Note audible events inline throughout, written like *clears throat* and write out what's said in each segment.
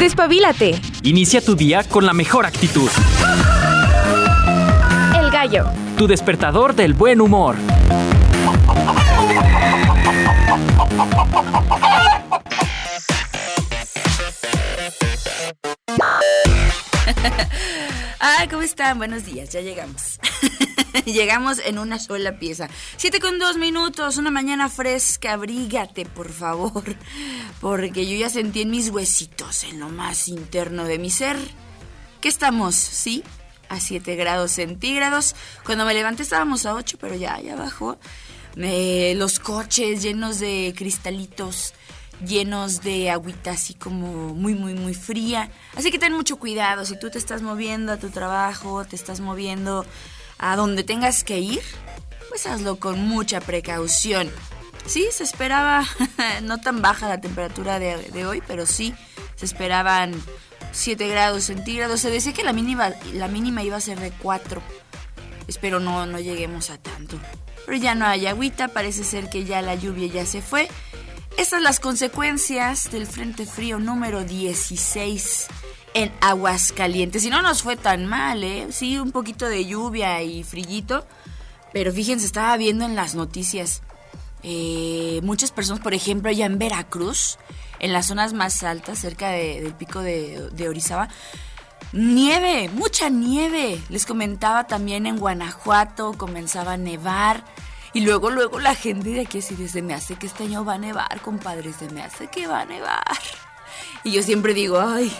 Despabilate. Inicia tu día con la mejor actitud. El gallo. Tu despertador del buen humor. *laughs* Ah, ¿cómo están? Buenos días, ya llegamos. *laughs* *laughs* llegamos en una sola pieza. Siete con dos minutos, una mañana fresca, abrígate, por favor. Porque yo ya sentí en mis huesitos, en lo más interno de mi ser, que estamos, ¿sí? A 7 grados centígrados. Cuando me levanté estábamos a 8, pero ya, ya bajó. los coches llenos de cristalitos llenos de agüita así como muy, muy, muy fría. Así que ten mucho cuidado. Si tú te estás moviendo a tu trabajo, te estás moviendo a donde tengas que ir, pues hazlo con mucha precaución. Sí, se esperaba, *laughs* no tan baja la temperatura de, hoy, pero sí, se esperaban 7 grados centígrados. Se decía que la mínima, la mínima iba a ser de 4. Espero no, no lleguemos a tanto. Pero ya no hay agüita, parece ser que ya la lluvia ya se fue. Estas son las consecuencias del Frente Frío número 16 en Aguascalientes. Y no nos fue tan mal, ¿eh? Sí, un poquito de lluvia y frillito. Pero fíjense, estaba viendo en las noticias eh, muchas personas, por ejemplo, allá en Veracruz, en las zonas más altas, cerca del pico de, de Orizaba, nieve, mucha nieve. Les comentaba también en Guanajuato, comenzaba a nevar. Y luego, luego la gente de aquí así me hace que este año va a nevar, compadre, se me hace que va a nevar. Y yo siempre digo, ay,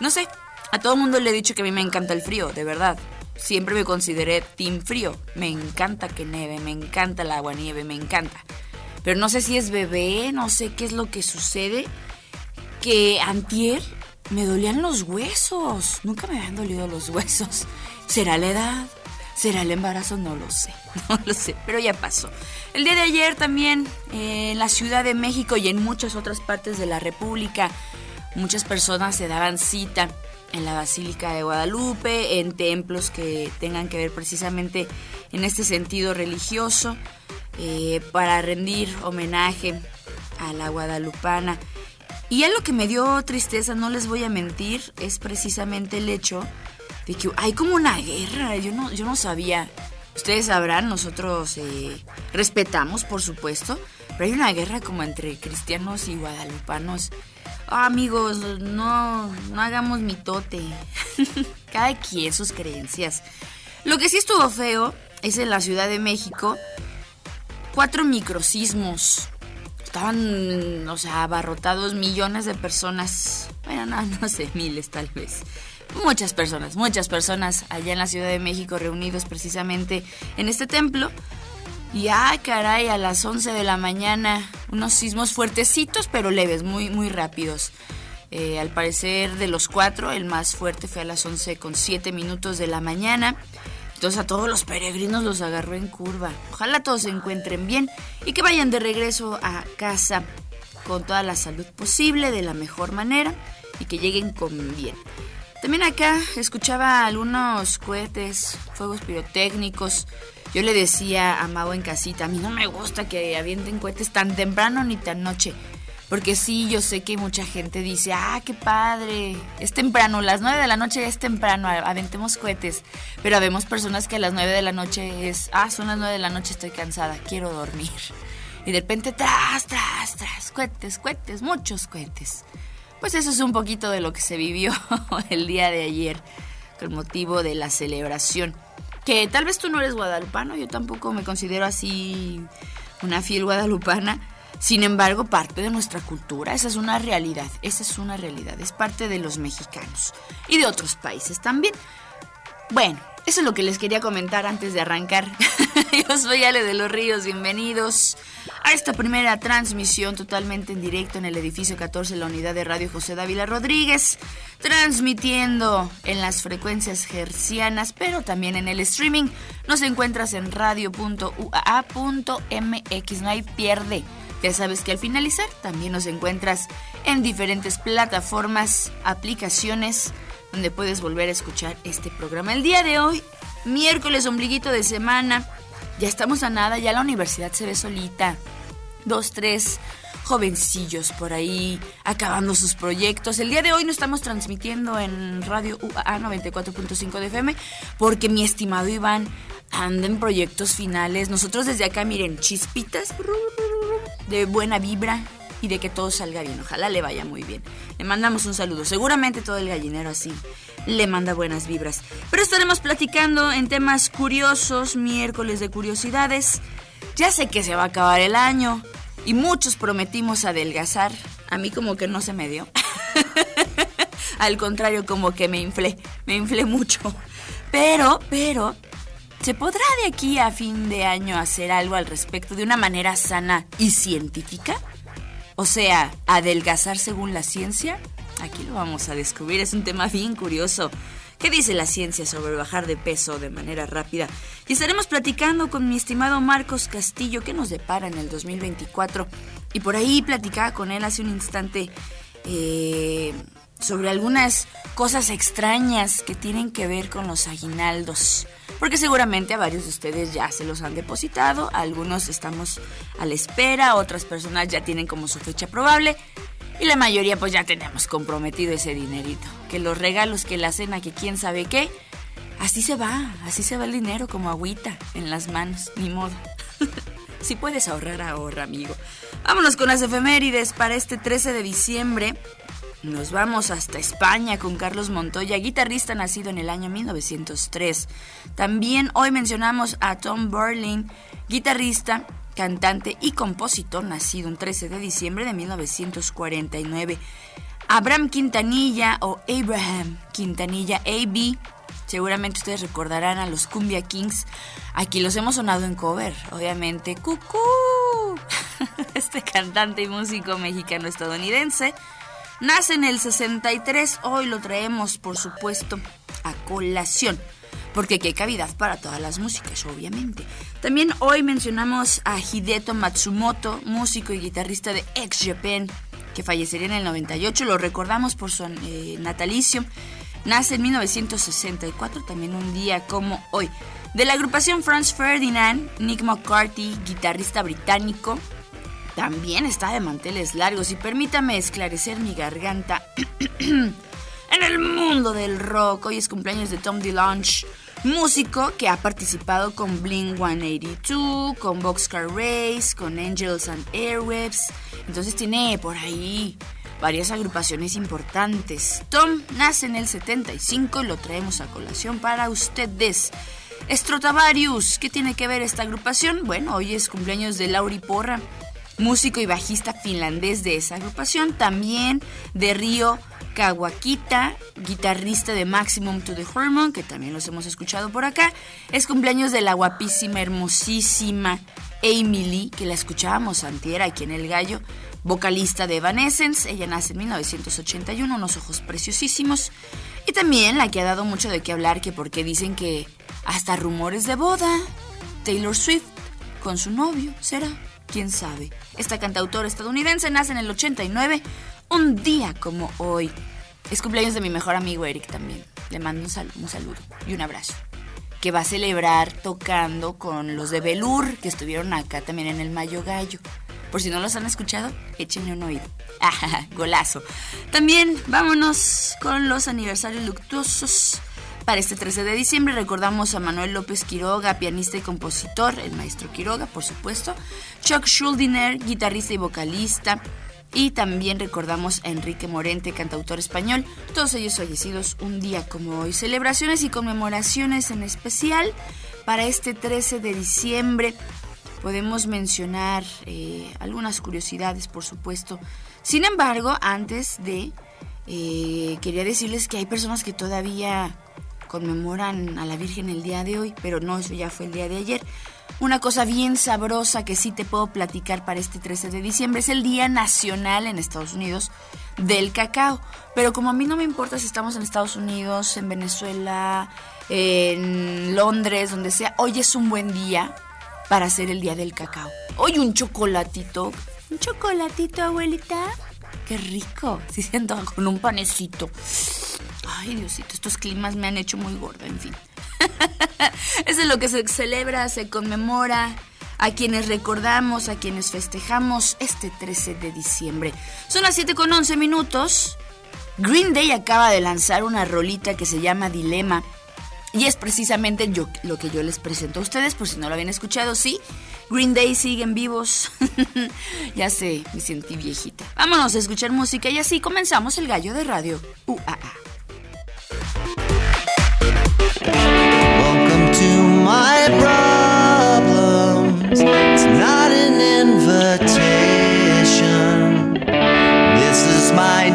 no sé, a todo el mundo le he dicho que a mí me encanta el frío, de verdad. Siempre me consideré team frío. Me encanta que nieve, me encanta el agua nieve, me encanta. Pero no sé si es bebé, no sé qué es lo que sucede. Que antier me dolían los huesos. Nunca me habían dolido los huesos. ¿Será la edad? ¿Será el embarazo? No lo sé, *laughs* no lo sé, pero ya pasó. El día de ayer también eh, en la Ciudad de México y en muchas otras partes de la República, muchas personas se daban cita en la Basílica de Guadalupe, en templos que tengan que ver precisamente en este sentido religioso, eh, para rendir homenaje a la guadalupana. Y algo que me dio tristeza, no les voy a mentir, es precisamente el hecho de que hay como una guerra. Yo no, yo no sabía. Ustedes sabrán, nosotros eh, respetamos, por supuesto, pero hay una guerra como entre cristianos y guadalupanos. Ah, amigos, no, no hagamos mitote. *laughs* Cada quien sus creencias. Lo que sí estuvo feo es en la Ciudad de México. Cuatro microsismos. Estaban, o sea, abarrotados millones de personas. Bueno, no, *laughs* no sé, miles tal vez muchas personas, muchas personas allá en la Ciudad de México reunidos precisamente en este templo. Y ay, caray, a las 11 de la mañana, unos sismos fuertecitos, pero leves, muy, muy rápidos. Eh, al parecer, de los cuatro, el más fuerte fue a las 11 con 7 minutos de la mañana. Entonces a todos los peregrinos los agarró en curva. Ojalá todos se encuentren bien y que vayan de regreso a casa con toda la salud posible, de la mejor manera y que lleguen con bien. También acá escuchaba algunos cohetes, fuegos pirotécnicos. Yo le decía a Mau en casita, a mí no me gusta que avienten cohetes tan temprano ni tan noche. Porque sí, yo sé que mucha gente dice, ah, qué padre, es temprano, las nueve de la noche es temprano, aventemos cohetes. Pero vemos personas que a las nueve de la noche es, ah, son las nueve de la noche, estoy cansada, quiero dormir. Y de repente, tras, tras, tras, cohetes, cohetes, muchos cohetes. Pues eso es un poquito de lo que se vivió *laughs* el día de ayer con motivo de la celebración. Que tal vez tú no eres guadalupano, yo tampoco me considero así una fiel guadalupana. Sin embargo, parte de nuestra cultura, esa es una realidad, esa es una realidad, es parte de los mexicanos y de otros países también. Bueno, eso es lo que les quería comentar antes de arrancar. *laughs* Yo soy Ale de los Ríos, bienvenidos a esta primera transmisión totalmente en directo en el edificio 14, la unidad de radio José Dávila Rodríguez, transmitiendo en las frecuencias hercianas, pero también en el streaming. Nos encuentras en radio.ua.mx, no hay pierde. Ya sabes que al finalizar también nos encuentras en diferentes plataformas, aplicaciones, donde puedes volver a escuchar este programa. El día de hoy, miércoles, ombliguito de semana, ya estamos a nada, ya la universidad se ve solita dos, tres jovencillos por ahí acabando sus proyectos. El día de hoy no estamos transmitiendo en Radio UAA 94.5 de FM porque mi estimado Iván anda en proyectos finales. Nosotros desde acá, miren, chispitas de buena vibra y de que todo salga bien. Ojalá le vaya muy bien. Le mandamos un saludo. Seguramente todo el gallinero así le manda buenas vibras. Pero estaremos platicando en temas curiosos, miércoles de curiosidades. Ya sé que se va a acabar el año y muchos prometimos adelgazar. A mí como que no se me dio. *laughs* Al contrario, como que me inflé, me inflé mucho. Pero, pero, ¿se podrá de aquí a fin de año hacer algo al respecto de una manera sana y científica? O sea, adelgazar según la ciencia. Aquí lo vamos a descubrir, es un tema bien curioso. ¿Qué dice la ciencia sobre bajar de peso de manera rápida? Y estaremos platicando con mi estimado Marcos Castillo qué nos depara en el 2024. Y por ahí platicaba con él hace un instante eh, sobre algunas cosas extrañas que tienen que ver con los aguinaldos. Porque seguramente a varios de ustedes ya se los han depositado, algunos estamos a la espera, otras personas ya tienen como su fecha probable. Y la mayoría pues ya tenemos comprometido ese dinerito. Que los regalos, que la cena, que quién sabe qué. Así se va, así se va el dinero como agüita en las manos, ni modo. *laughs* si puedes ahorrar, ahorra, amigo. Vámonos con las efemérides para este 13 de diciembre. Nos vamos hasta España con Carlos Montoya, guitarrista nacido en el año 1903. También hoy mencionamos a Tom Berlin, guitarrista cantante y compositor nacido un 13 de diciembre de 1949. Abraham Quintanilla o Abraham Quintanilla AB. Seguramente ustedes recordarán a los Cumbia Kings. Aquí los hemos sonado en cover, obviamente. ¡Cucú! *laughs* Este cantante y músico mexicano-estadounidense nace en el 63. Hoy lo traemos, por supuesto, a colación porque aquí hay cavidad para todas las músicas, obviamente. También hoy mencionamos a Hideto Matsumoto, músico y guitarrista de Ex Japan, que fallecería en el 98, lo recordamos por su eh, natalicio. Nace en 1964, también un día como hoy. De la agrupación Franz Ferdinand, Nick McCarthy, guitarrista británico, también está de manteles largos y permítame esclarecer mi garganta. *clears throat* en el mundo del rock, hoy es cumpleaños de Tom DeLonge, músico que ha participado con Blink 182, con Boxcar Race, con Angels and Airwaves. Entonces tiene por ahí varias agrupaciones importantes. Tom nace en el 75 y lo traemos a colación para ustedes. Strotavarius, ¿qué tiene que ver esta agrupación? Bueno, hoy es cumpleaños de Lauri Porra, músico y bajista finlandés de esa agrupación, también de Río Kawakita, guitarrista de Maximum to the Hormone, que también los hemos escuchado por acá. Es cumpleaños de la guapísima, hermosísima Amy Lee, que la escuchábamos antier aquí en El Gallo, vocalista de Evanescence. Ella nace en 1981, unos ojos preciosísimos. Y también la que ha dado mucho de qué hablar, que porque dicen que hasta rumores de boda. Taylor Swift con su novio, ¿será? ¿Quién sabe? Esta cantautora estadounidense nace en el 89 un día como hoy. Es cumpleaños de mi mejor amigo Eric también. Le mando un, saludo y un abrazo. Que va a celebrar tocando con los de Belur, que estuvieron acá también en el Mayo Gallo. Por si no los han escuchado, échenle un oído. ¡Ah, *laughs* golazo! También vámonos con los aniversarios luctuosos. Para este 13 de diciembre recordamos a Manuel López Quiroga, pianista y compositor, el maestro Quiroga, por supuesto. Chuck Schuldiner, guitarrista y vocalista. Y también recordamos a Enrique Morente, cantautor español, todos ellos fallecidos un día como hoy. Celebraciones y conmemoraciones en especial para este 13 de diciembre. Podemos mencionar eh, algunas curiosidades, por supuesto. Sin embargo, antes de, eh, quería decirles que hay personas que todavía conmemoran a la Virgen el día de hoy, pero no, eso ya fue el día de ayer. Una cosa bien sabrosa que sí te puedo platicar para este 13 de diciembre es el Día Nacional en Estados Unidos del Cacao. Pero como a mí no me importa si estamos en Estados Unidos, en Venezuela, en Londres, donde sea, hoy es un buen día para hacer el Día del Cacao. Hoy un chocolatito. ¿Un chocolatito, abuelita? Qué rico. *laughs* Si siento con un panecito. Ay, Diosito, estos climas me han hecho muy gorda, en fin. *laughs* Eso es lo que se celebra, se conmemora a quienes recordamos, a quienes festejamos este 13 de diciembre. Son las 7 con 11 minutos. Green Day acaba de lanzar una rolita que se llama Dilema. Y es precisamente yo, lo que yo les presento a ustedes, por si no lo habían escuchado, sí. Green Day siguen vivos. *laughs* ya sé, me sentí viejita. Vámonos a escuchar música y así comenzamos el gallo de radio. UAA. Welcome to my problems. It's not an invitation. This is my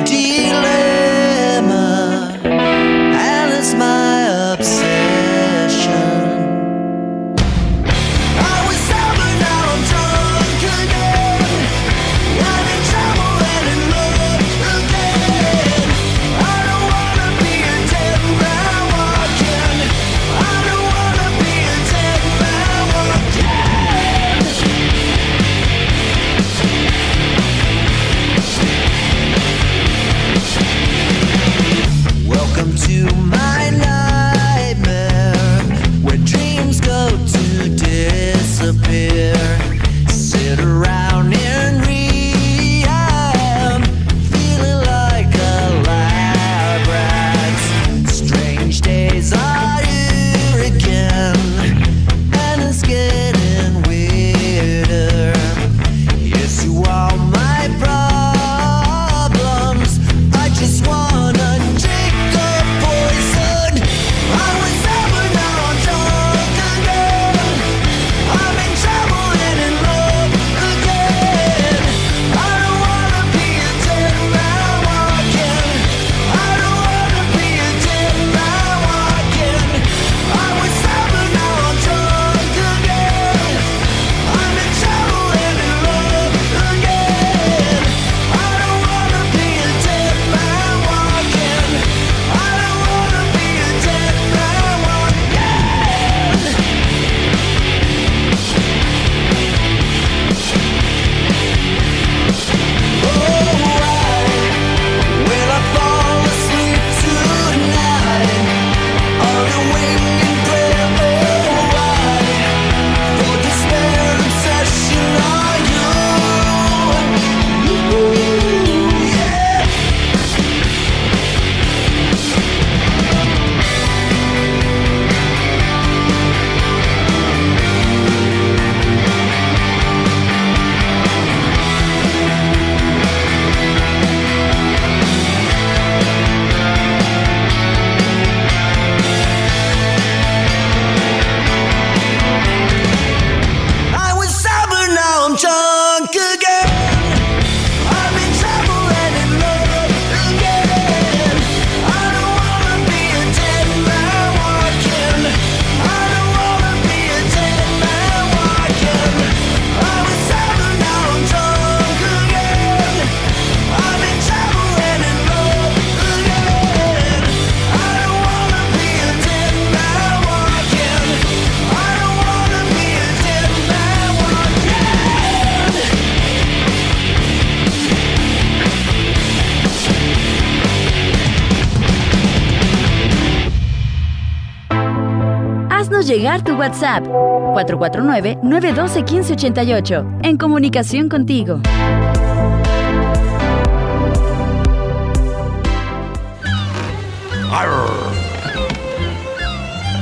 llegar tu WhatsApp 449-912-1588. En comunicación contigo.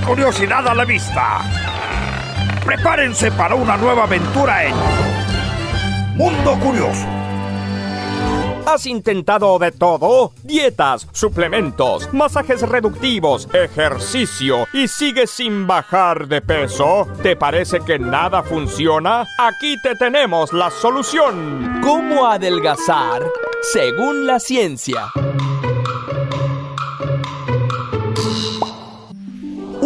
Curiosidad a la vista. Prepárense para una nueva aventura en Mundo Curioso. ¿Has intentado de todo? Dietas, suplementos, masajes reductivos, ejercicio y sigues sin bajar de peso? ¿Te parece que nada funciona? Aquí te tenemos la solución. ¿Cómo adelgazar según la ciencia?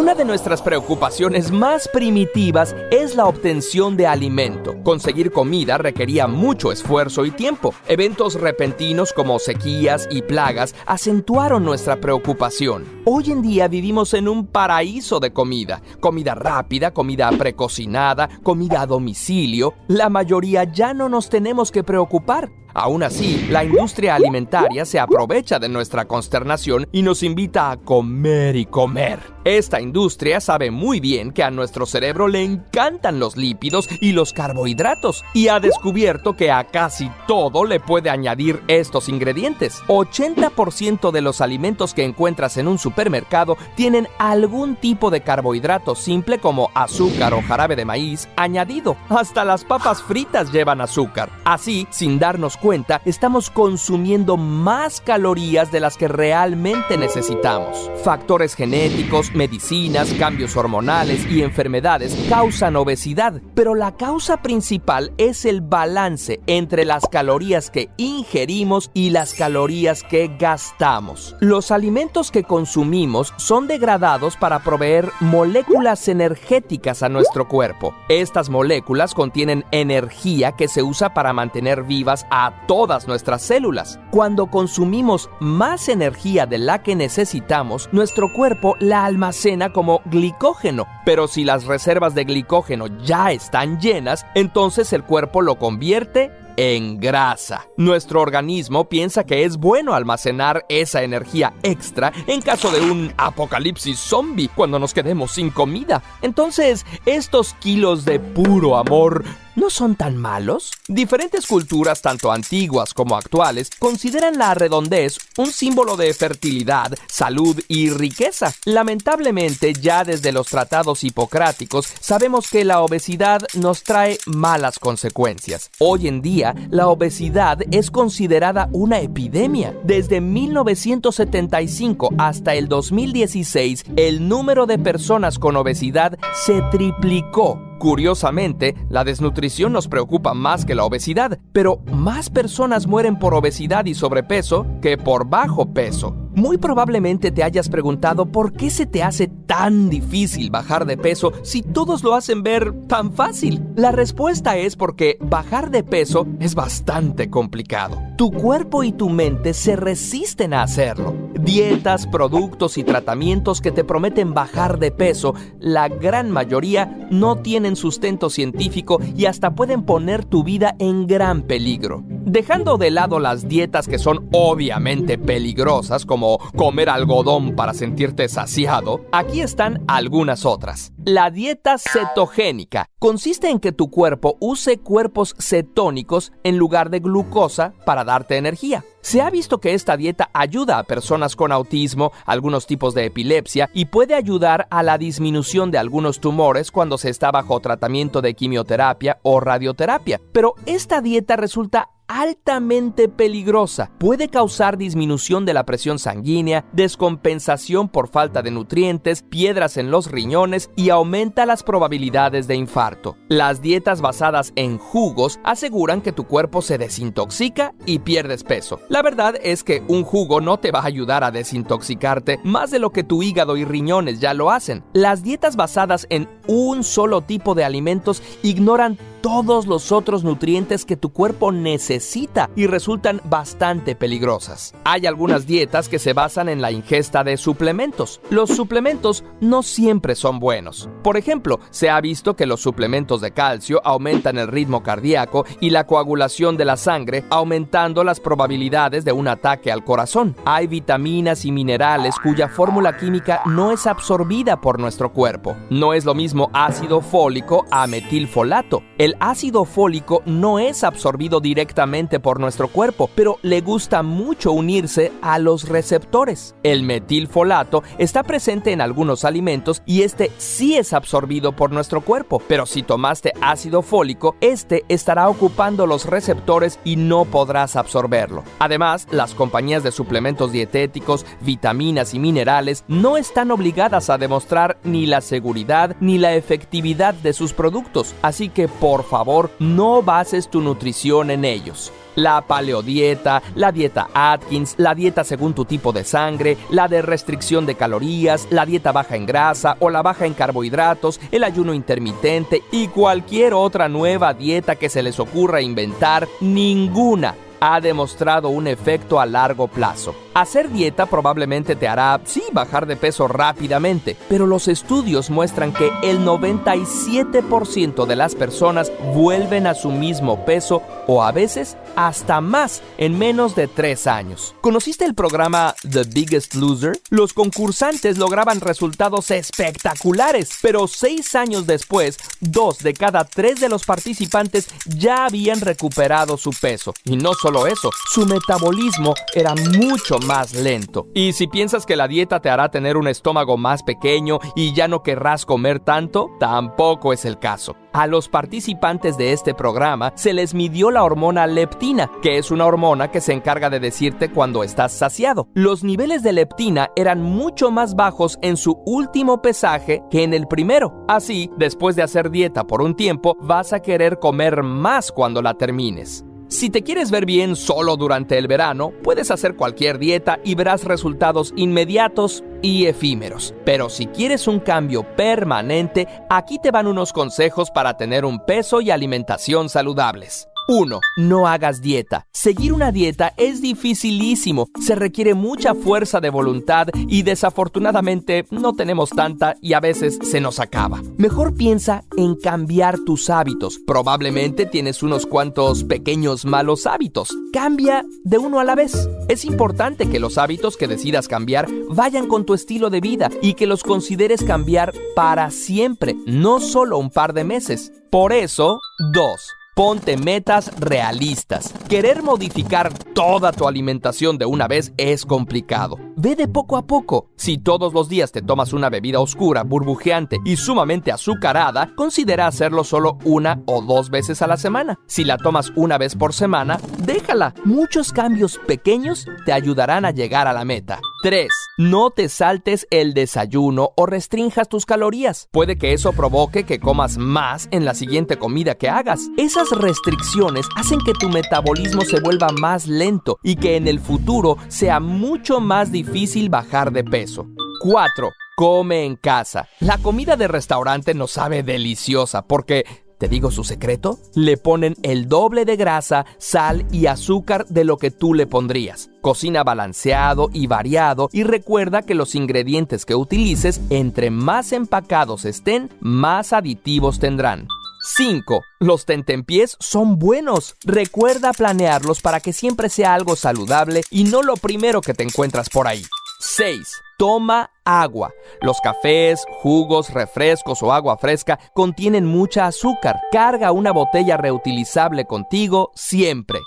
Una de nuestras preocupaciones más primitivas es la obtención de alimento. Conseguir comida requería mucho esfuerzo y tiempo. Eventos repentinos como sequías y plagas acentuaron nuestra preocupación. Hoy en día vivimos en un paraíso de comida. Comida rápida, comida precocinada, comida a domicilio. La mayoría ya no nos tenemos que preocupar. Aún así, la industria alimentaria se aprovecha de nuestra consternación y nos invita a comer y comer. Esta industria sabe muy bien que a nuestro cerebro le encantan los lípidos y los carbohidratos y ha descubierto que a casi todo le puede añadir estos ingredientes. 80% de los alimentos que encuentras en un supermercado tienen algún tipo de carbohidrato simple como azúcar o jarabe de maíz añadido. Hasta las papas fritas llevan azúcar. Así, sin darnos cuenta, estamos consumiendo más calorías de las que realmente necesitamos. Factores genéticos, medicinas, cambios hormonales y enfermedades causan obesidad, pero la causa principal es el balance entre las calorías que ingerimos y las calorías que gastamos. Los alimentos que consumimos son degradados para proveer moléculas energéticas a nuestro cuerpo. Estas moléculas contienen energía que se usa para mantener vivas a todas nuestras células. Cuando consumimos más energía de la que necesitamos, nuestro cuerpo la almacena como glicógeno. Pero si las reservas de glicógeno ya están llenas, entonces el cuerpo lo convierte en grasa. Nuestro organismo piensa que es bueno almacenar esa energía extra en caso de un apocalipsis zombie cuando nos quedemos sin comida. Entonces, estos kilos de puro amor ¿No son tan malos? Diferentes culturas, tanto antiguas como actuales, consideran la redondez un símbolo de fertilidad, salud y riqueza. Lamentablemente, ya desde los tratados hipocráticos, sabemos que la obesidad nos trae malas consecuencias. Hoy en día, la obesidad es considerada una epidemia. Desde 1975 hasta el 2016, el número de personas con obesidad se triplicó. Curiosamente, la desnutrición nos preocupa más que la obesidad, pero más personas mueren por obesidad y sobrepeso que por bajo peso. Muy probablemente te hayas preguntado por qué se te hace tan difícil bajar de peso si todos lo hacen ver tan fácil. La respuesta es porque bajar de peso es bastante complicado. Tu cuerpo y tu mente se resisten a hacerlo. Dietas, productos y tratamientos que te prometen bajar de peso, la gran mayoría no tienen sustento científico y hasta pueden poner tu vida en gran peligro. Dejando de lado las dietas que son obviamente peligrosas, como comer algodón para sentirte saciado, aquí están algunas otras. La dieta cetogénica consiste en que tu cuerpo use cuerpos cetónicos en lugar de glucosa para darte energía. Se ha visto que esta dieta ayuda a personas con autismo, algunos tipos de epilepsia y puede ayudar a la disminución de algunos tumores cuando se está bajo tratamiento de quimioterapia o radioterapia. Pero esta dieta resulta altamente peligrosa. Puede causar disminución de la presión sanguínea, descompensación por falta de nutrientes, piedras en los riñones y aumenta las probabilidades de infarto. Las dietas basadas en jugos aseguran que tu cuerpo se desintoxica y pierdes peso. La verdad es que un jugo no te va a ayudar a desintoxicarte más de lo que tu hígado y riñones ya lo hacen. Las dietas basadas en un solo tipo de alimentos ignoran todos los otros nutrientes que tu cuerpo necesita y resultan bastante peligrosas. Hay algunas dietas que se basan en la ingesta de suplementos. Los suplementos no siempre son buenos. Por ejemplo, se ha visto que los suplementos de calcio aumentan el ritmo cardíaco y la coagulación de la sangre, aumentando las probabilidades de un ataque al corazón. Hay vitaminas y minerales cuya fórmula química no es absorbida por nuestro cuerpo. No es lo mismo ácido fólico a metilfolato. Ácido fólico no es absorbido directamente por nuestro cuerpo, pero le gusta mucho unirse a los receptores. El metilfolato está presente en algunos alimentos y este sí es absorbido por nuestro cuerpo, pero si tomaste ácido fólico, este estará ocupando los receptores y no podrás absorberlo. Además, las compañías de suplementos dietéticos, vitaminas y minerales no están obligadas a demostrar ni la seguridad ni la efectividad de sus productos, así que por favor no bases tu nutrición en ellos. La paleodieta, la dieta Atkins, la dieta según tu tipo de sangre, la de restricción de calorías, la dieta baja en grasa o la baja en carbohidratos, el ayuno intermitente y cualquier otra nueva dieta que se les ocurra inventar, ninguna ha demostrado un efecto a largo plazo. Hacer dieta probablemente te hará, sí, bajar de peso rápidamente, pero los estudios muestran que el 97% de las personas vuelven a su mismo peso o a veces hasta más en menos de tres años. ¿Conociste el programa The Biggest Loser? Los concursantes lograban resultados espectaculares, pero seis años después, dos de cada tres de los participantes ya habían recuperado su peso. Y no solo eso, su metabolismo era mucho más lento. Y si piensas que la dieta te hará tener un estómago más pequeño y ya no querrás comer tanto, tampoco es el caso. A los participantes de este programa se les midió la hormona leptina, que es una hormona que se encarga de decirte cuando estás saciado. Los niveles de leptina eran mucho más bajos en su último pesaje que en el primero. Así, después de hacer dieta por un tiempo, vas a querer comer más cuando la termines. Si te quieres ver bien solo durante el verano, puedes hacer cualquier dieta y verás resultados inmediatos y efímeros. Pero si quieres un cambio permanente, aquí te van unos consejos para tener un peso y alimentación saludables. 1. No hagas dieta. Seguir una dieta es dificilísimo, se requiere mucha fuerza de voluntad y desafortunadamente no tenemos tanta y a veces se nos acaba. Mejor piensa en cambiar tus hábitos. Probablemente tienes unos cuantos pequeños malos hábitos. Cambia de uno a la vez. Es importante que los hábitos que decidas cambiar vayan con tu estilo de vida y que los consideres cambiar para siempre, no solo un par de meses. Por eso, 2. Ponte metas realistas. Querer modificar toda tu alimentación de una vez es complicado. Ve de poco a poco. Si todos los días te tomas una bebida oscura, burbujeante y sumamente azucarada, considera hacerlo solo una o dos veces a la semana. Si la tomas una vez por semana, déjala. Muchos cambios pequeños te ayudarán a llegar a la meta. 3. No te saltes el desayuno o restrinjas tus calorías. Puede que eso provoque que comas más en la siguiente comida que hagas. Esas restricciones hacen que tu metabolismo se vuelva más lento y que en el futuro sea mucho más difícil bajar de peso. 4. Come en casa. La comida de restaurante no sabe deliciosa porque ¿Te digo su secreto? Le ponen el doble de grasa, sal y azúcar de lo que tú le pondrías. Cocina balanceado y variado y recuerda que los ingredientes que utilices, entre más empacados estén, más aditivos tendrán. 5. Los tentempiés son buenos. Recuerda planearlos para que siempre sea algo saludable y no lo primero que te encuentras por ahí. 6. Toma agua. Los cafés, jugos, refrescos o agua fresca contienen mucha azúcar. Carga una botella reutilizable contigo siempre.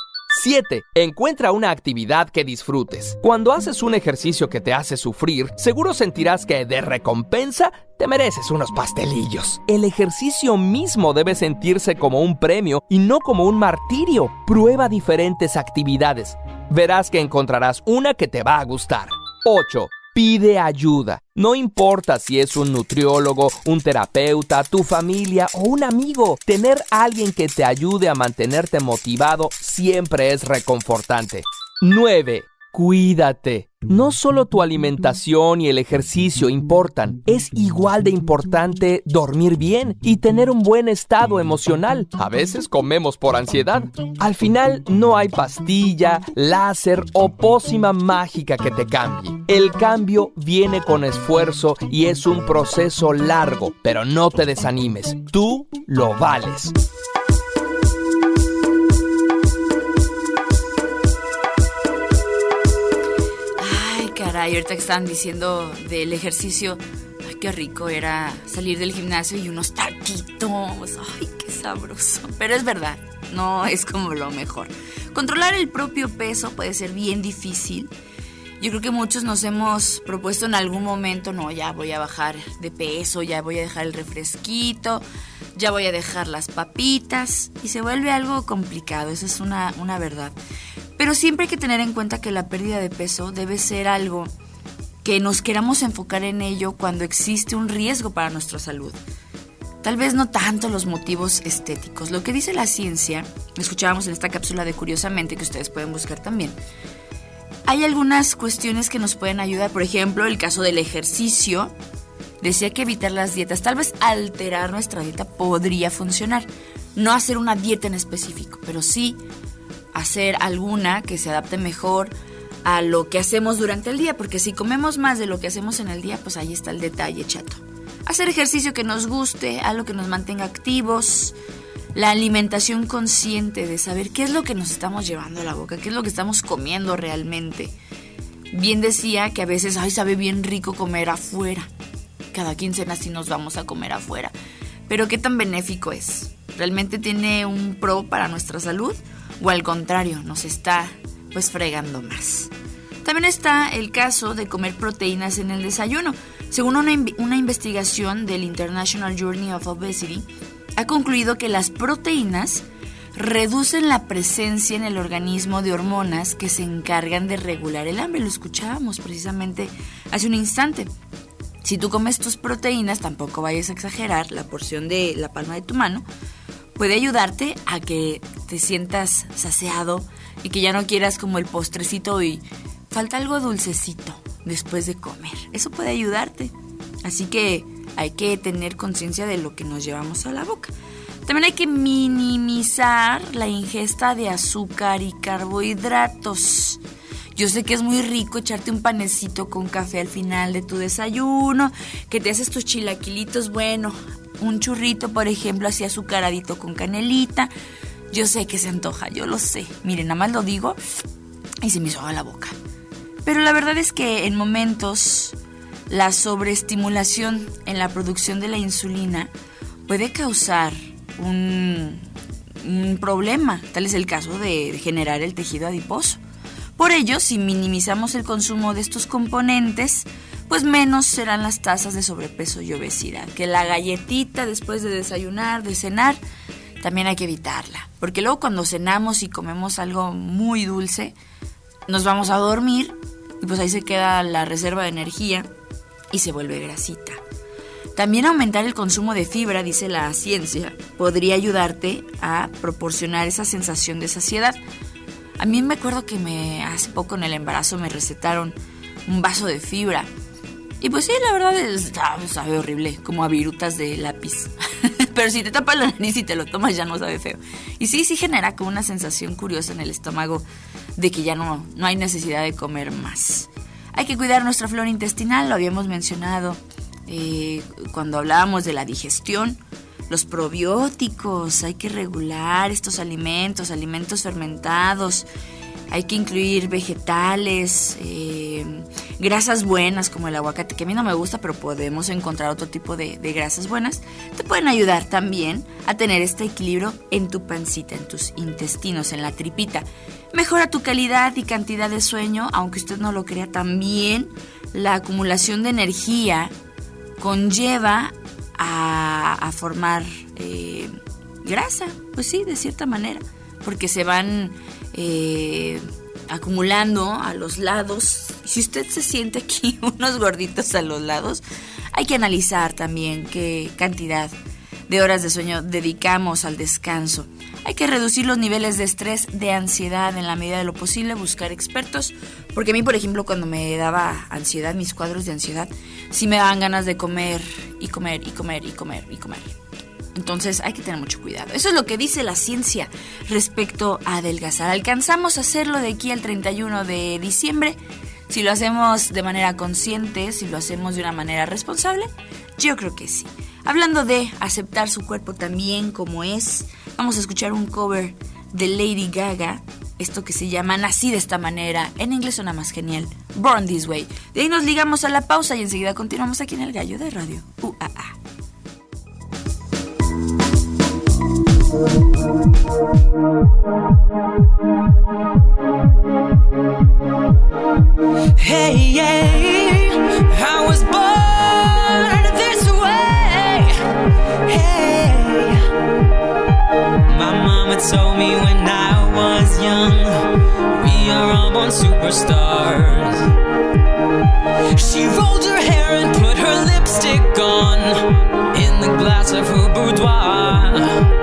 7. Encuentra una actividad que disfrutes. Cuando haces un ejercicio que te hace sufrir, seguro sentirás que de recompensa te mereces unos pastelillos. El ejercicio mismo debe sentirse como un premio y no como un martirio. Prueba diferentes actividades. Verás que encontrarás una que te va a gustar. 8. Pide ayuda. No importa si es un nutriólogo, un terapeuta, tu familia o un amigo. Tener alguien que te ayude a mantenerte motivado siempre es reconfortante. 9. Cuídate. No solo tu alimentación y el ejercicio importan, es igual de importante dormir bien y tener un buen estado emocional. A veces comemos por ansiedad. Al final no hay pastilla, láser o pócima mágica que te cambie. El cambio viene con esfuerzo y es un proceso largo, pero no te desanimes. Tú lo vales. Caray, ahorita que estaban diciendo del ejercicio, ay, qué rico era salir del gimnasio y unos taquitos. Ay, qué sabroso. Pero es verdad, no es como lo mejor. Controlar el propio peso puede ser bien difícil. Yo creo que muchos nos hemos propuesto en algún momento, no, ya voy a bajar de peso, ya voy a dejar el refresquito, ya voy a dejar las papitas y se vuelve algo complicado, esa es una, una verdad. Pero siempre hay que tener en cuenta que la pérdida de peso debe ser algo que nos queramos enfocar en ello cuando existe un riesgo para nuestra salud. Tal vez no tanto los motivos estéticos. Lo que dice la ciencia, escuchábamos en esta cápsula de Curiosamente, que ustedes pueden buscar también. Hay algunas cuestiones que nos pueden ayudar. Por ejemplo, el caso del ejercicio. Decía que evitar las dietas, tal vez alterar nuestra dieta podría funcionar. No hacer una dieta en específico, pero sí hacer alguna que se adapte mejor a lo que hacemos durante el día, porque si comemos más de lo que hacemos en el día, pues ahí está el detalle, chato. Hacer ejercicio que nos guste, algo que nos mantenga activos, la alimentación consciente de saber qué es lo que nos estamos llevando a la boca, qué es lo que estamos comiendo realmente. Bien decía que a veces, ay, sabe bien rico comer afuera. Cada quincena sí nos vamos a comer afuera. Pero qué tan benéfico es. ¿Realmente tiene un pro para nuestra salud? ¿O al contrario, nos está pues fregando más? También está el caso de comer proteínas en el desayuno. Según una, una investigación del International Journey of Obesity, ha concluido que las proteínas reducen la presencia en el organismo de hormonas que se encargan de regular el hambre. Lo escuchábamos precisamente hace un instante. Si tú comes tus proteínas, tampoco vayas a exagerar la porción de la palma de tu mano, puede ayudarte a que te sientas saciado y que ya no quieras como el postrecito y falta algo dulcecito después de comer. Eso puede ayudarte. Así que hay que tener conciencia de lo que nos llevamos a la boca. También hay que minimizar la ingesta de azúcar y carbohidratos. Yo sé que es muy rico echarte un panecito con café al final de tu desayuno, que te haces tus chilaquilitos, bueno, un churrito, por ejemplo, así azucaradito con canelita. Yo sé que se antoja, yo lo sé. Miren, nada más lo digo y se me hizo la boca. Pero la verdad es que en momentos la sobreestimulación en la producción de la insulina puede causar un, problema. Tal es el caso de, de generar el tejido adiposo. Por ello, si minimizamos el consumo de estos componentes, pues menos serán las tasas de sobrepeso y obesidad. Que la galletita después de desayunar, de cenar, también hay que evitarla. Porque luego cuando cenamos y comemos algo muy dulce, nos vamos a dormir y pues ahí se queda la reserva de energía y se vuelve grasita. También aumentar el consumo de fibra, dice la ciencia, podría ayudarte a proporcionar esa sensación de saciedad. A mí me acuerdo que me hace poco en el embarazo me recetaron un vaso de fibra. Y pues sí, la verdad es, ah, sabe horrible, como a virutas de lápiz. *laughs* Pero si te tapas la nariz y te lo tomas ya no sabe feo. Y sí, sí genera como una sensación curiosa en el estómago de que ya no, no hay necesidad de comer más. Hay que cuidar nuestra flora intestinal, lo habíamos mencionado eh, cuando hablábamos de la digestión. Los probióticos, hay que regular estos alimentos, alimentos fermentados. Hay que incluir vegetales, eh, grasas buenas como el aguacate, que a mí no me gusta, pero podemos encontrar otro tipo de, grasas buenas. Te pueden ayudar también a tener este equilibrio en tu pancita, en tus intestinos, en la tripita. Mejora tu calidad y cantidad de sueño, aunque usted no lo crea también. La acumulación de energía conlleva a, a formar eh, grasa, pues sí, de cierta manera, porque se van eh, acumulando a los lados. Si usted se siente aquí *laughs* unos gorditos a los lados, hay que analizar también qué cantidad de horas de sueño dedicamos al descanso. Hay que reducir los niveles de estrés, de ansiedad en la medida de lo posible, buscar expertos, porque a mí, por ejemplo, cuando me daba ansiedad, mis cuadros de ansiedad, sí me daban ganas de comer y comer y comer y comer y comer. Entonces hay que tener mucho cuidado. Eso es lo que dice la ciencia respecto a adelgazar. ¿Alcanzamos a hacerlo de aquí al 31 de diciembre? Si lo hacemos de manera consciente, si lo hacemos de una manera responsable, yo creo que sí. Hablando de aceptar su cuerpo también como es, vamos a escuchar un cover de Lady Gaga, esto que se llama Nací de esta manera, en inglés suena más genial, Born This Way. De ahí nos ligamos a la pausa y enseguida continuamos aquí en el Gallo de Radio UAA. Of this way Hey my Mama told me when I was young We are all on superstars She would her hair and put her lipstick on in the glass of a boudoir.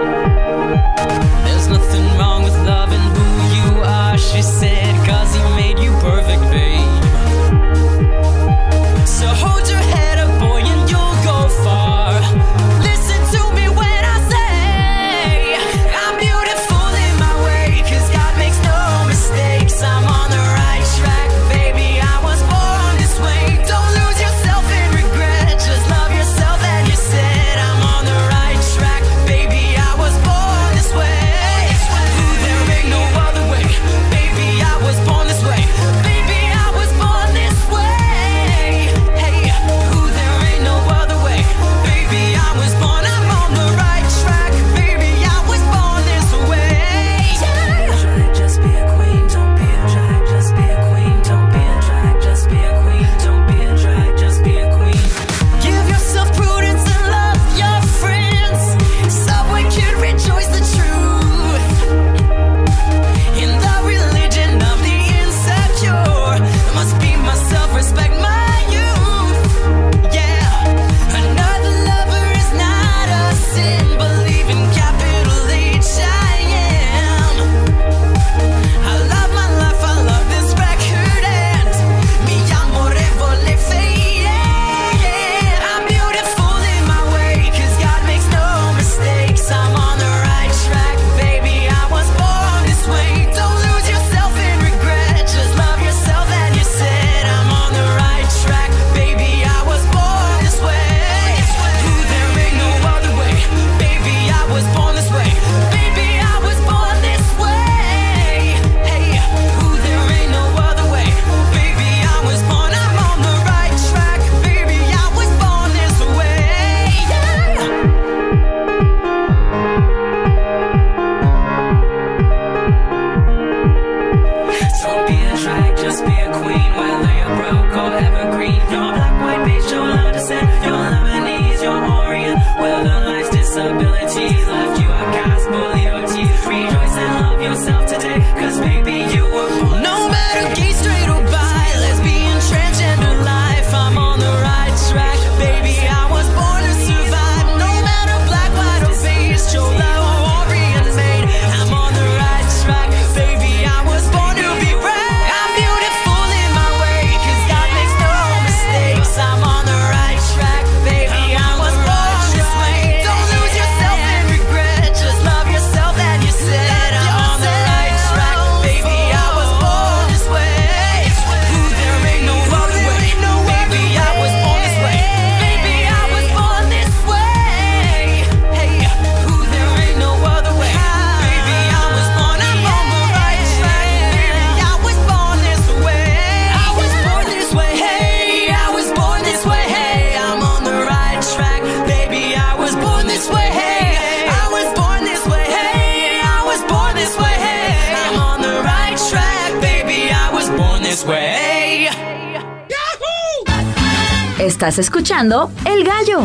Escuchando El Gallo.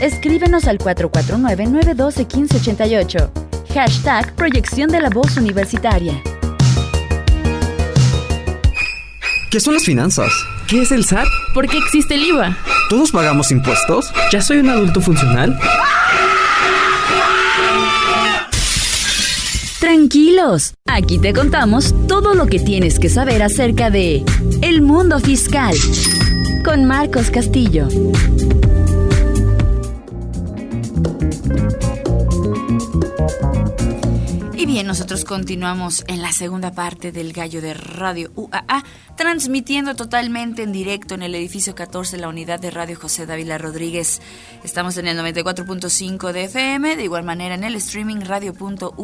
Escríbenos al 449-912-1588. Hashtag Proyección de la Voz Universitaria. ¿Qué son las finanzas? ¿Qué es el SAT? ¿Por qué existe el IVA? ¿Todos pagamos impuestos? ¿Ya soy un adulto funcional? Tranquilos, aquí te contamos todo lo que tienes que saber acerca de el mundo fiscal con Marcos Castillo. Continuamos en la segunda parte del Gallo de Radio UAA, transmitiendo totalmente en directo en el edificio 14, la unidad de Radio José Dávila Rodríguez. Estamos en el 94.5 de FM, de igual manera en el streaming radio.uaa.mx.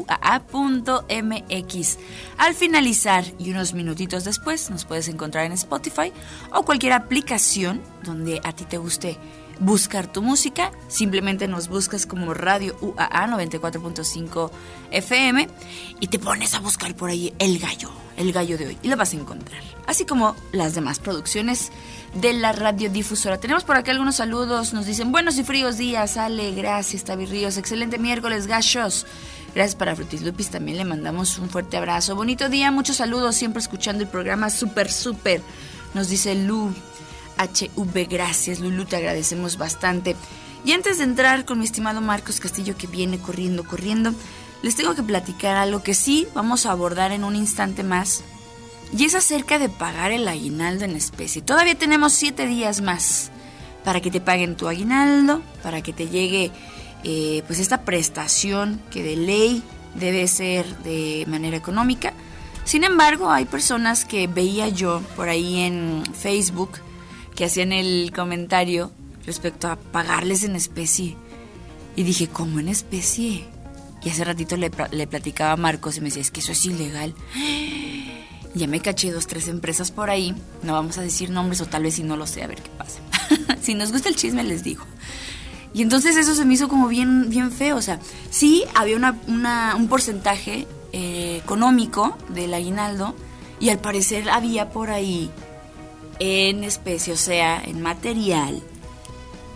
Al finalizar y unos minutitos después, nos puedes encontrar en Spotify o cualquier aplicación donde a ti te guste buscar tu música, simplemente nos buscas como Radio UAA 94.5 FM y te pones a buscar por ahí el gallo, el gallo de hoy y lo vas a encontrar. Así como las demás producciones de la radiodifusora. Tenemos por acá algunos saludos, nos dicen buenos y fríos días, Ale, gracias, Tavi Ríos, excelente miércoles, gachos. Gracias para Frutis Lupis, también le mandamos un fuerte abrazo. Bonito día, muchos saludos, siempre escuchando el programa súper, súper. Nos dice Lu, HV, gracias Lulu, te agradecemos bastante. Y antes de entrar con mi estimado Marcos Castillo que viene corriendo, corriendo, les tengo que platicar algo que sí vamos a abordar en un instante más. Y es acerca de pagar el aguinaldo en especie. Todavía tenemos siete días más para que te paguen tu aguinaldo, para que te llegue eh, pues esta prestación que de ley debe ser de manera económica. Sin embargo, hay personas que veía yo por ahí en Facebook que hacían el comentario respecto a pagarles en especie. Y dije, ¿cómo en especie? Y hace ratito le, le, platicaba a Marcos y me decía, es que eso es ilegal. *gasps* Ya me caché dos, tres empresas por ahí. No vamos a decir nombres o tal vez si no lo sé, a ver qué pasa. *laughs* si nos gusta el chisme, les digo. Y entonces eso se me hizo como bien, bien feo. O sea, sí había una, un porcentaje eh, económico del aguinaldo y al parecer había por ahí en especie, o sea, en material,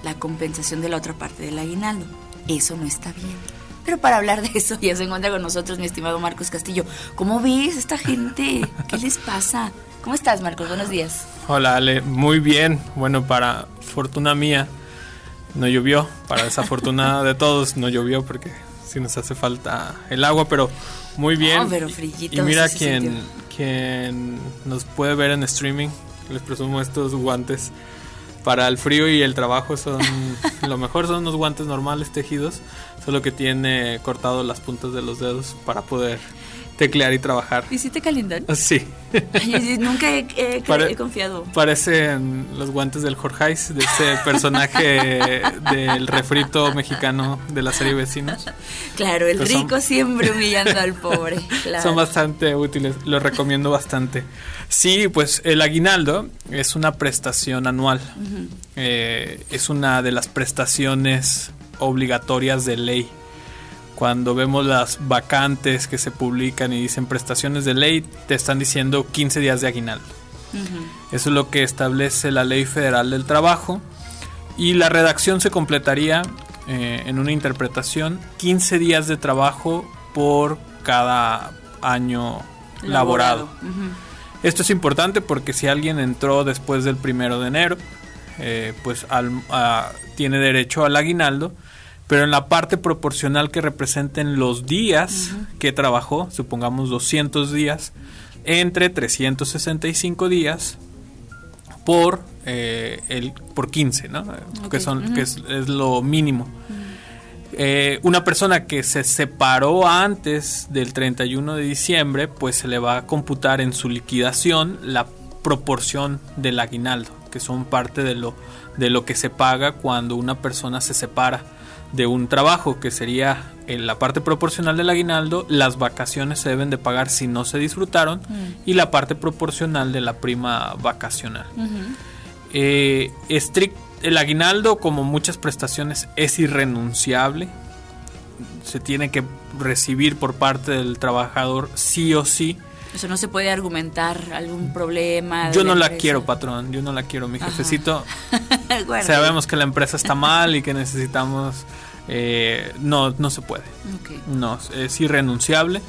la compensación de la otra parte del aguinaldo. Eso no está bien. Pero para hablar de eso *laughs* ya se encuentra con nosotros mi estimado Marcos Castillo. ¿Cómo ves esta gente? ¿Qué les pasa? ¿Cómo estás, Marcos? Buenos días. Hola, Ale. Muy bien. Bueno, para fortuna mía, no llovió. Para desafortuna *laughs* de todos, no llovió porque sí nos hace falta el agua, pero muy bien. No, pero frillito, y mira quien, sentido. quien nos puede ver en streaming. Les presumo estos guantes para el frío y el trabajo son *laughs* lo mejor son unos guantes normales tejidos, solo que tiene cortado las puntas de los dedos para poder teclear y trabajar. ¿Y si te calientan? *laughs* Sí. Ay, nunca he, he- Pare- he confiado. Parecen los guantes del Jorgeis, de ese *laughs* personaje del refrito mexicano de la serie Vecinos. Claro, el son- rico siempre humillando al pobre. *laughs* Claro. Son bastante útiles, los recomiendo bastante. Sí, pues el aguinaldo es una prestación anual. Eh, es una de las prestaciones obligatorias de ley Cuando vemos las vacantes que se publican y dicen prestaciones de ley, te están diciendo 15 días de aguinaldo. Eso es lo que establece la Ley Federal del Trabajo. Y la redacción se completaría eh, en una interpretación 15 días de trabajo por cada año laborado. Esto es importante porque si alguien entró después del primero de enero, eh, pues al- a- tiene derecho al aguinaldo, pero en la parte proporcional que representen los días que trabajó, supongamos 200 días, entre 365 días por eh, el por 15, ¿no? Que son que es, es lo mínimo. Eh, una persona que se separó antes del 31 de diciembre, pues se le va a computar en su liquidación la proporción del aguinaldo, que son parte de lo, de lo que se paga cuando una persona se separa de un trabajo, que sería en la parte proporcional del aguinaldo, las vacaciones se deben de pagar si no se disfrutaron, y la parte proporcional de la prima vacacional. Eh, estric- el aguinaldo, como muchas prestaciones, es irrenunciable. Se tiene que recibir por parte del trabajador sí o sí. Eso no se puede argumentar algún problema. Yo no la empresa. quiero, patrón. Yo no la quiero, mi jefecito. *laughs* Sabemos que la empresa está mal y que necesitamos... eh, no, no se puede. No, es irrenunciable.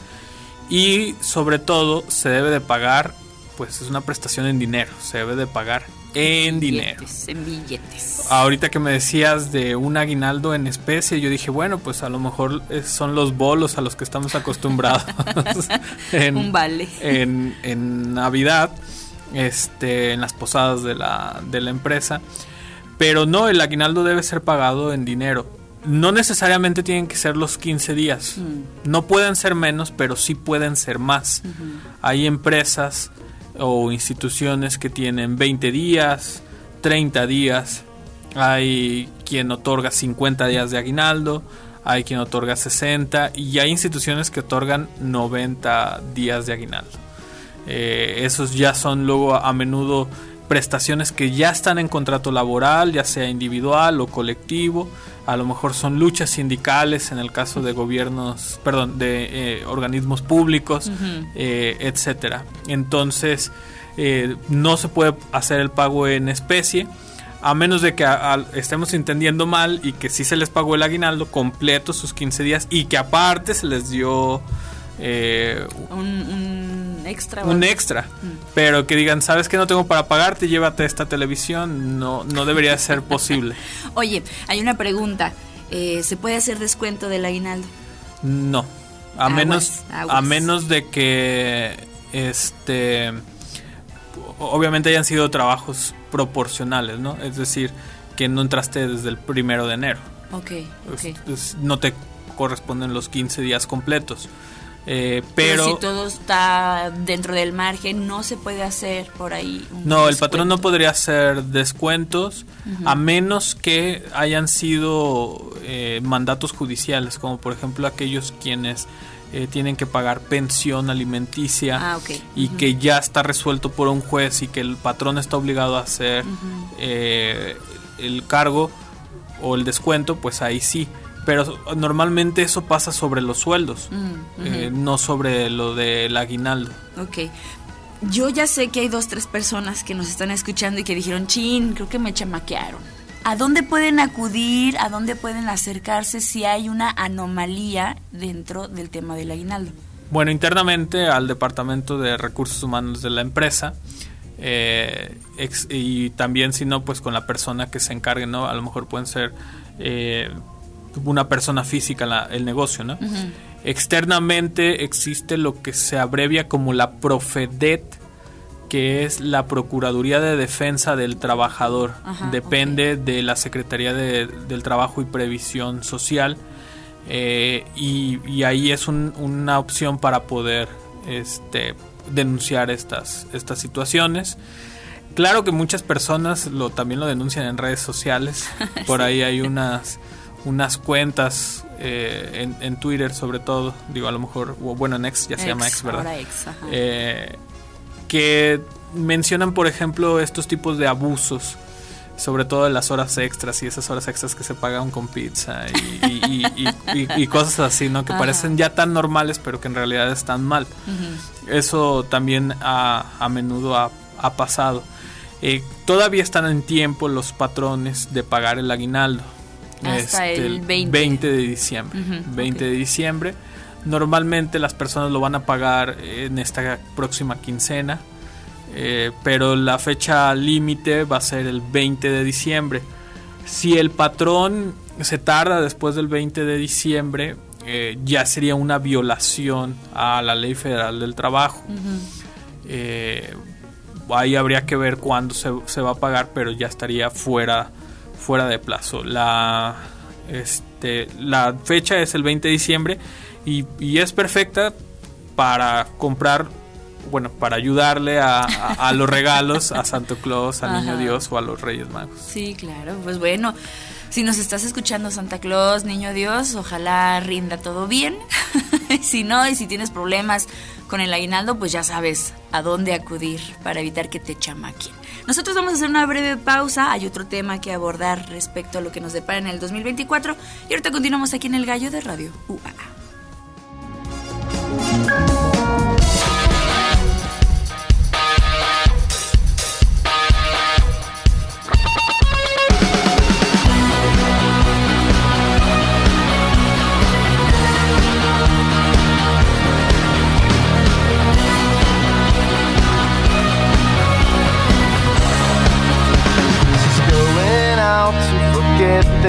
Y sobre todo se debe de pagar, pues es una prestación en dinero. Se debe de pagar en dinero. En billetes. Ahorita que me decías de un aguinaldo en especie, yo dije, bueno, pues a lo mejor eh, son los bolos a los que estamos acostumbrados *laughs* *laughs* en, Un vale. en, en Navidad, este, en las posadas de la, de la empresa. Pero no, el aguinaldo debe ser pagado en dinero. No necesariamente tienen que ser los 15 días. No pueden ser menos, pero sí pueden ser más. Hay empresas o instituciones que tienen 20 días, 30 días. Hay quien otorga 50 días de aguinaldo, hay quien otorga 60 y hay instituciones que otorgan 90 días de aguinaldo. Eh, esos ya son luego a, menudo prestaciones que ya están en contrato laboral, ya sea individual o colectivo. A lo mejor son luchas sindicales en el caso de gobiernos, perdón, de eh, organismos públicos, eh, etcétera. Entonces, eh, no se puede hacer el pago en especie. A menos de que a- a- estemos entendiendo mal y que sí se les pagó el aguinaldo completo sus 15 días y que aparte se les dio eh, Un, un extra. un extra. Pero que digan, ¿sabes que no tengo para pagarte? Llévate esta televisión. No, no debería ser posible. *laughs* Oye, hay una pregunta. Eh, ¿Se puede hacer descuento del aguinaldo? No. A Aguas, menos, aguas. a menos de que este obviamente hayan sido trabajos proporcionales, ¿no? Es decir, que no entraste desde el primero de enero. Ok, no te corresponden los 15 días completos. Eh, Pero, pero si todo está dentro del margen, no se puede hacer por ahí. un No, el patrón no podría hacer descuentos a menos que hayan sido eh, mandatos judiciales, como por ejemplo aquellos quienes eh, tienen que pagar pensión alimenticia Ah, y que ya está resuelto por un juez y que el patrón está obligado a hacer eh, el cargo o el descuento, pues ahí sí. Pero normalmente eso pasa sobre los sueldos, Mm, eh, no sobre lo del aguinaldo. Ok. Yo ya sé que hay dos, tres personas que nos están escuchando y que dijeron, chin, creo que me chamaquearon. ¿A dónde pueden acudir? ¿A dónde pueden acercarse si hay una anomalía dentro del tema del aguinaldo? Bueno, internamente al Departamento de Recursos Humanos de la empresa eh, ex- y también si no, pues con la persona que se encargue, ¿no? A lo mejor pueden ser eh, una persona física la- el negocio, ¿no? Externamente existe lo que se abrevia como la Profedet, que es la Procuraduría de Defensa del Trabajador. Ajá, Depende de la Secretaría de- del Trabajo y Previsión Social. Eh, y, y ahí es un- una opción para poder este, denunciar estas, estas situaciones. Claro que muchas personas lo, también lo denuncian en redes sociales. *laughs* Por ahí hay unas, unas cuentas eh, en, en Twitter sobre todo. Digo, a lo mejor, bueno, en X ya se llama X, ¿verdad? Ahora ex, ajá. eh, que mencionan, por ejemplo, estos tipos de abusos sobre todo de las horas extras y esas horas extras que se pagan con pizza y, y- y- y- y- y cosas así, ¿no? Que Ajá. parecen ya tan normales, pero que en realidad están mal. Eso también a, a menudo ha, ha pasado. Eh, todavía están en tiempo los patrones de pagar el aguinaldo. Hasta el 20. de diciembre. Ujú, 20 de diciembre. Normalmente las personas lo van a pagar en esta próxima quincena. eh, pero la fecha límite va a ser el 20 de diciembre. Si el patrón se tarda después del 20 de diciembre, eh, ya sería una violación a la ley federal del trabajo. Eh, ahí habría que ver cuándo se, se va a pagar, pero ya estaría fuera, fuera de plazo. La, este, la fecha es el 20 de diciembre y, y es perfecta para comprar, bueno, para ayudarle a, a- a los regalos a Santo Claus, a Niño. Dios o a los Reyes Magos. Sí, claro, pues bueno, si nos estás escuchando Santa Claus, Niño Dios, ojalá rinda todo bien. *laughs* si no, y si tienes problemas con el aguinaldo, pues ya sabes a dónde acudir para evitar que te chamaquen. Nosotros vamos a hacer una breve pausa, hay otro tema que abordar respecto a lo que nos depara en el 2024 y ahorita continuamos aquí en el Gallo de Radio UAA.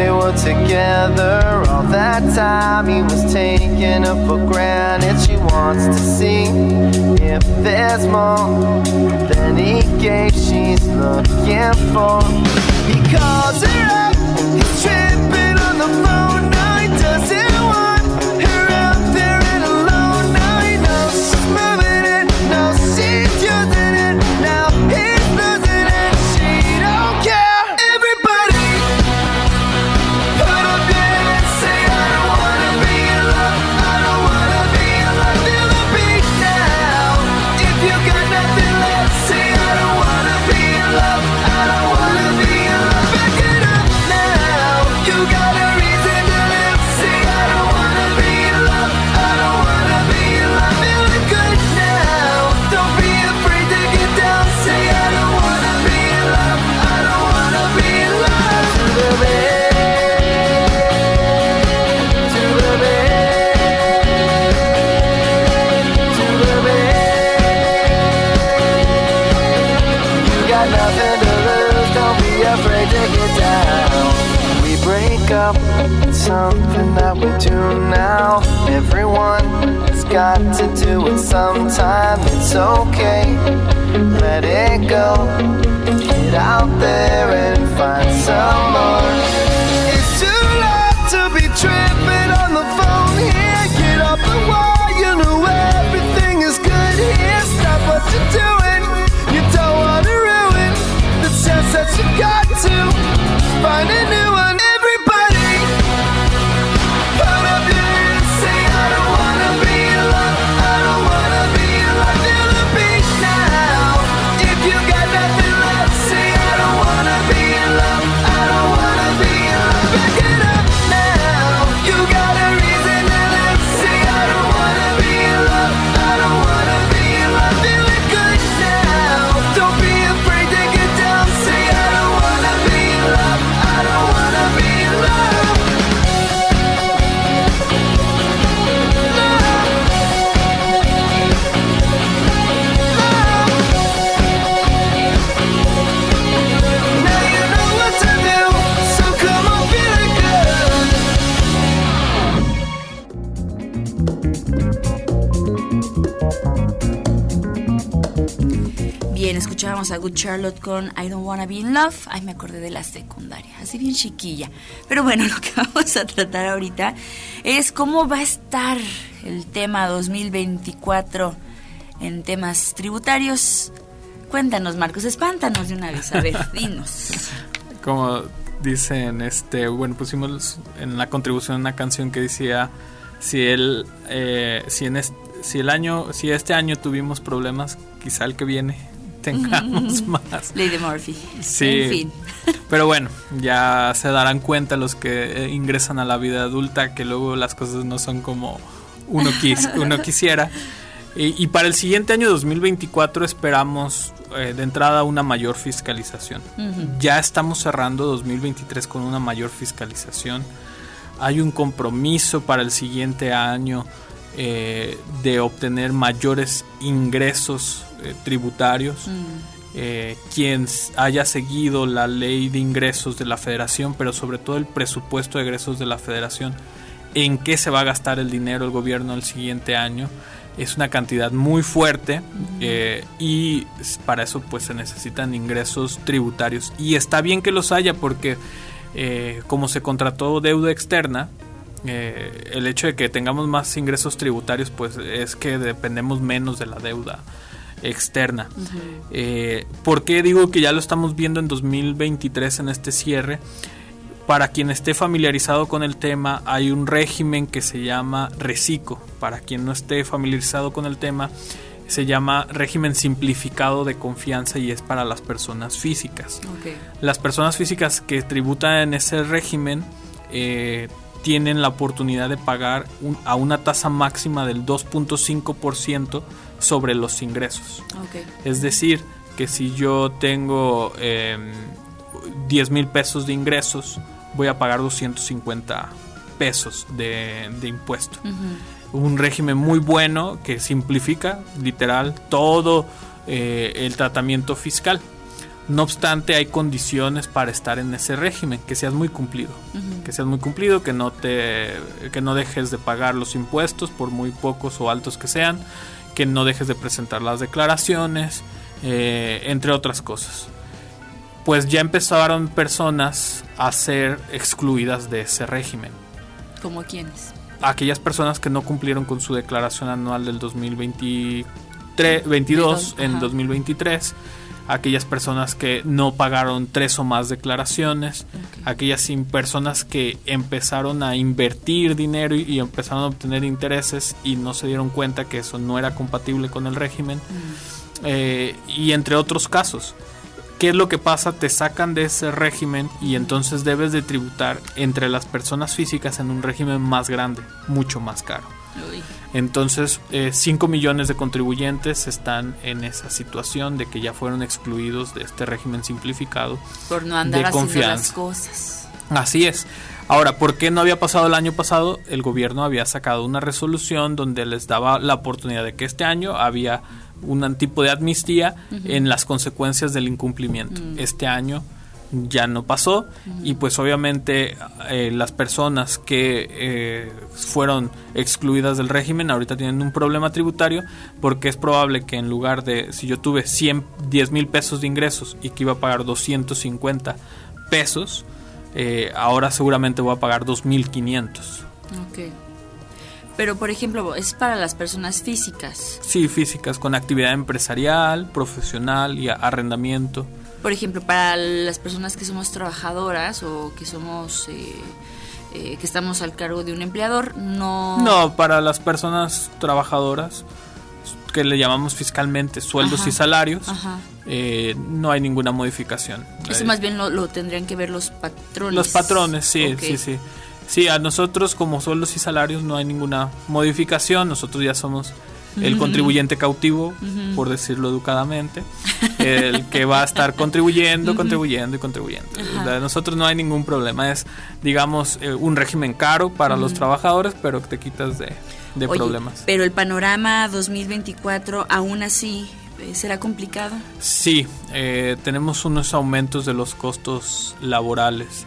They were together. All that time he was taking her for granted. She wants to see if there's more than he gave. She's looking for. He calls her up, he's tripping on the phone. A Good Charlotte con I Don't Wanna Be in Love. Ay, me acordé de la secundaria, así bien chiquilla. Pero bueno, *laughs* lo que vamos a tratar ahorita es cómo va a estar el tema 2024 en temas tributarios. Cuéntanos, Marcos, espántanos de una vez. A ver, *laughs* dinos. como dicen, este, bueno, pusimos en la contribución una canción que decía si el, eh, si en es- si el año, si este año tuvimos problemas, quizá el que viene tengamos más. Lady Murphy. Sí. En fin. Pero bueno, ya se darán cuenta los que eh, ingresan a la vida adulta que luego las cosas no son como uno, quis- *laughs* uno quisiera. Y, y para el siguiente año 2024 esperamos eh, de entrada una mayor fiscalización. Ya estamos cerrando 2023 con una mayor fiscalización. Hay un compromiso para el siguiente año eh, de obtener mayores ingresos eh, tributarios. Eh, quien haya seguido la ley de ingresos de la federación, pero sobre todo el presupuesto de egresos de la federación, en qué se va a gastar el dinero el gobierno el siguiente año. Es una cantidad muy fuerte eh, y para eso pues se necesitan ingresos tributarios. Y está bien que los haya porque eh, como se contrató deuda externa, eh, el hecho de que tengamos más ingresos tributarios pues es que dependemos menos de la deuda externa. Eh, ¿Por qué digo que ya lo estamos viendo en 2023 en este cierre? Para quien esté familiarizado con el tema, hay un régimen que se llama RECICO. Para quien no esté familiarizado con el tema, se llama régimen simplificado de confianza y es para las personas físicas. Las personas físicas que tributan en ese régimen eh, tienen la oportunidad de pagar un- a una tasa máxima del 2.5% sobre los ingresos. Es decir, que si yo tengo eh, 10 mil pesos de ingresos, voy a pagar 250 pesos de, de impuesto. Un régimen muy bueno que simplifica, literal, todo eh, el tratamiento fiscal. No obstante, hay condiciones para estar en ese régimen, que seas muy cumplido. Que seas muy cumplido, que no te que no dejes de pagar los impuestos por muy pocos o altos que sean, que no dejes de presentar las declaraciones, eh, entre otras cosas. Pues ya empezaron personas a ser excluidas de ese régimen. ¿Como quiénes? Aquellas personas que no cumplieron con su declaración anual del 2023, 22 en Ajá. 2023, aquellas personas que no pagaron tres o más declaraciones, aquellas personas que empezaron a invertir dinero y, y empezaron a obtener intereses y no se dieron cuenta que eso no era compatible con el régimen, eh, y entre otros casos. ¿Qué es lo que pasa? Te sacan de ese régimen y entonces debes de tributar entre las personas físicas en un régimen más grande, mucho más caro. Uy. Entonces, 5 millones de contribuyentes están en esa situación de que ya fueron excluidos de este régimen simplificado Por no andar de haciendo confianza. las cosas. Así es. Ahora, ¿por qué no había pasado el año pasado? El gobierno había sacado una resolución donde les daba la oportunidad de que este año había un tipo de amnistía en las consecuencias del incumplimiento. Mm. Este año ya no pasó y pues obviamente eh, las personas que eh, fueron excluidas del régimen ahorita tienen un problema tributario porque es probable que en lugar de si yo tuve 100, 10 mil pesos de ingresos y que iba a pagar 250 pesos, eh, ahora seguramente voy a pagar 2.500. Ok. Pero, por ejemplo, es para las personas físicas. Sí, físicas con actividad empresarial, profesional y arrendamiento. Por ejemplo, para las personas que somos trabajadoras o que somos... eh, eh, que estamos al cargo de un empleador, no... No, para las personas trabajadoras que le llamamos fiscalmente sueldos Ajá, y salarios, eh, no hay ninguna modificación. Eso Eh, más bien lo, lo tendrían que ver los patrones. Los patrones, sí, sí, sí. Sí, a nosotros como sueldos y salarios no hay ninguna modificación. Nosotros ya somos el contribuyente cautivo, por decirlo educadamente, el que va a estar contribuyendo, contribuyendo y contribuyendo. De nosotros no hay ningún problema. Es, digamos, eh, un régimen caro para los trabajadores, pero te quitas de, de Oye, problemas. Pero el panorama 2024, aún así, será complicado. Sí, eh, tenemos unos aumentos de los costos laborales.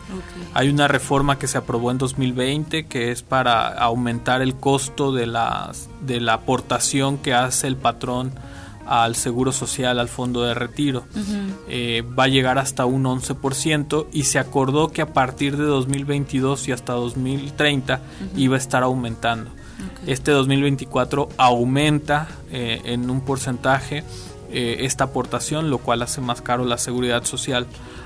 Hay una reforma que se aprobó en 2020 que es para aumentar el costo de la, de la aportación que hace el patrón al seguro social, al fondo de retiro. Eh, va a llegar hasta un 11% y se acordó que a partir de 2022 y hasta 2030 Ujú. iba a estar aumentando. Este 2024 aumenta eh, en un porcentaje eh, esta aportación, lo cual hace más caro la seguridad social,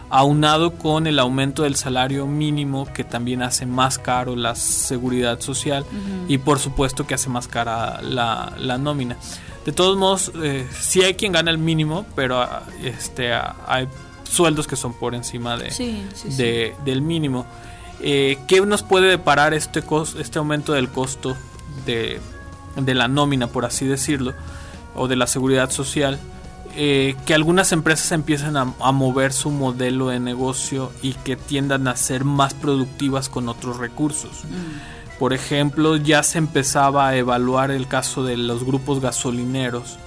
aunado con el aumento del salario mínimo que también hace más caro la seguridad social y por supuesto que hace más cara la, la nómina. De todos modos, eh, sí hay quien gana el mínimo, pero ah, este, ah, hay sueldos que son por encima de, Sí, sí, sí. de- del mínimo. Eh, ¿Qué nos puede deparar este, cos- este aumento del costo de, de la nómina, por así decirlo, o de la seguridad social? Eh, que algunas empresas empiecen a, a mover su modelo de negocio y que tiendan a ser más productivas con otros recursos. Por ejemplo, ya se empezaba a evaluar el caso de los grupos gasolineros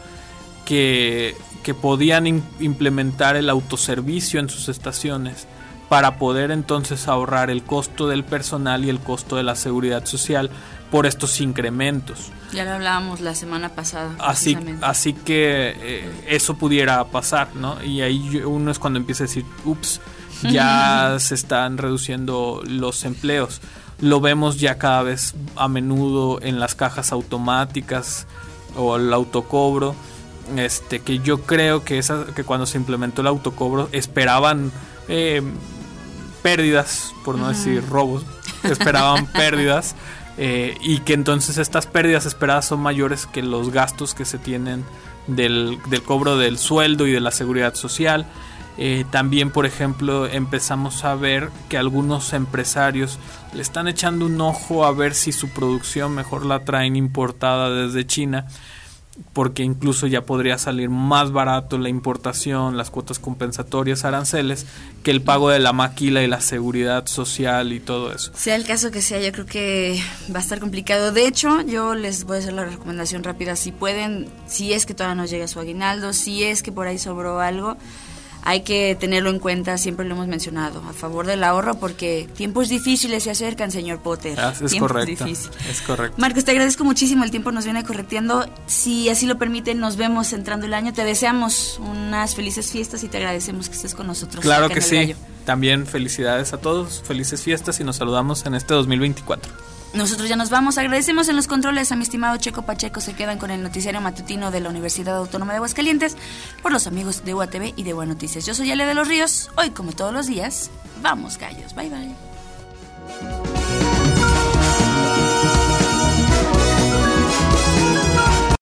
que, que podían im- implementar el autoservicio en sus estaciones para poder entonces ahorrar el costo del personal y el costo de la seguridad social por estos incrementos. Ya lo hablábamos la semana pasada. Así, así que eh, eso pudiera pasar, ¿no? Y ahí uno es cuando empieza a decir, ups, ya *laughs* se están reduciendo los empleos. Lo vemos ya cada vez a menudo en las cajas automáticas o el autocobro. Este, que yo creo que, esa, que cuando se implementó el autocobro esperaban eh, pérdidas, por no decir robos, esperaban *laughs* pérdidas eh, y que entonces estas pérdidas esperadas son mayores que los gastos que se tienen del, del cobro del sueldo y de la seguridad social. Eh, también, por ejemplo, empezamos a ver que algunos empresarios le están echando un ojo a ver si su producción mejor la traen importada desde China porque incluso ya podría salir más barato la importación, las cuotas compensatorias, aranceles, que el pago de la maquila y la seguridad social y todo eso. Sea el caso que sea, yo creo que va a estar complicado. De hecho, yo les voy a hacer la recomendación rápida. Si pueden, si es que todavía no llega su aguinaldo, si es que por ahí sobró algo, hay que tenerlo en cuenta. Siempre lo hemos mencionado, a favor del ahorro, porque tiempos difíciles se acercan, señor Potter. Ah, es correcto. Es correcto. Marcos, te agradezco muchísimo. El tiempo nos viene correteando. Si así lo permiten, nos vemos entrando el año. Te deseamos unas felices fiestas y te agradecemos que estés con nosotros. Claro que sí. Gallo. También felicidades a todos, felices fiestas y nos saludamos en este 2024. Nosotros ya nos vamos. Agradecemos en los controles a mi estimado Checo Pacheco. Se quedan con el noticiario matutino de la Universidad Autónoma de Aguascalientes por los amigos de UATV y de Buenas Noticias. Yo soy Ale de los Ríos. Hoy, como todos los días, vamos gallos. Bye bye.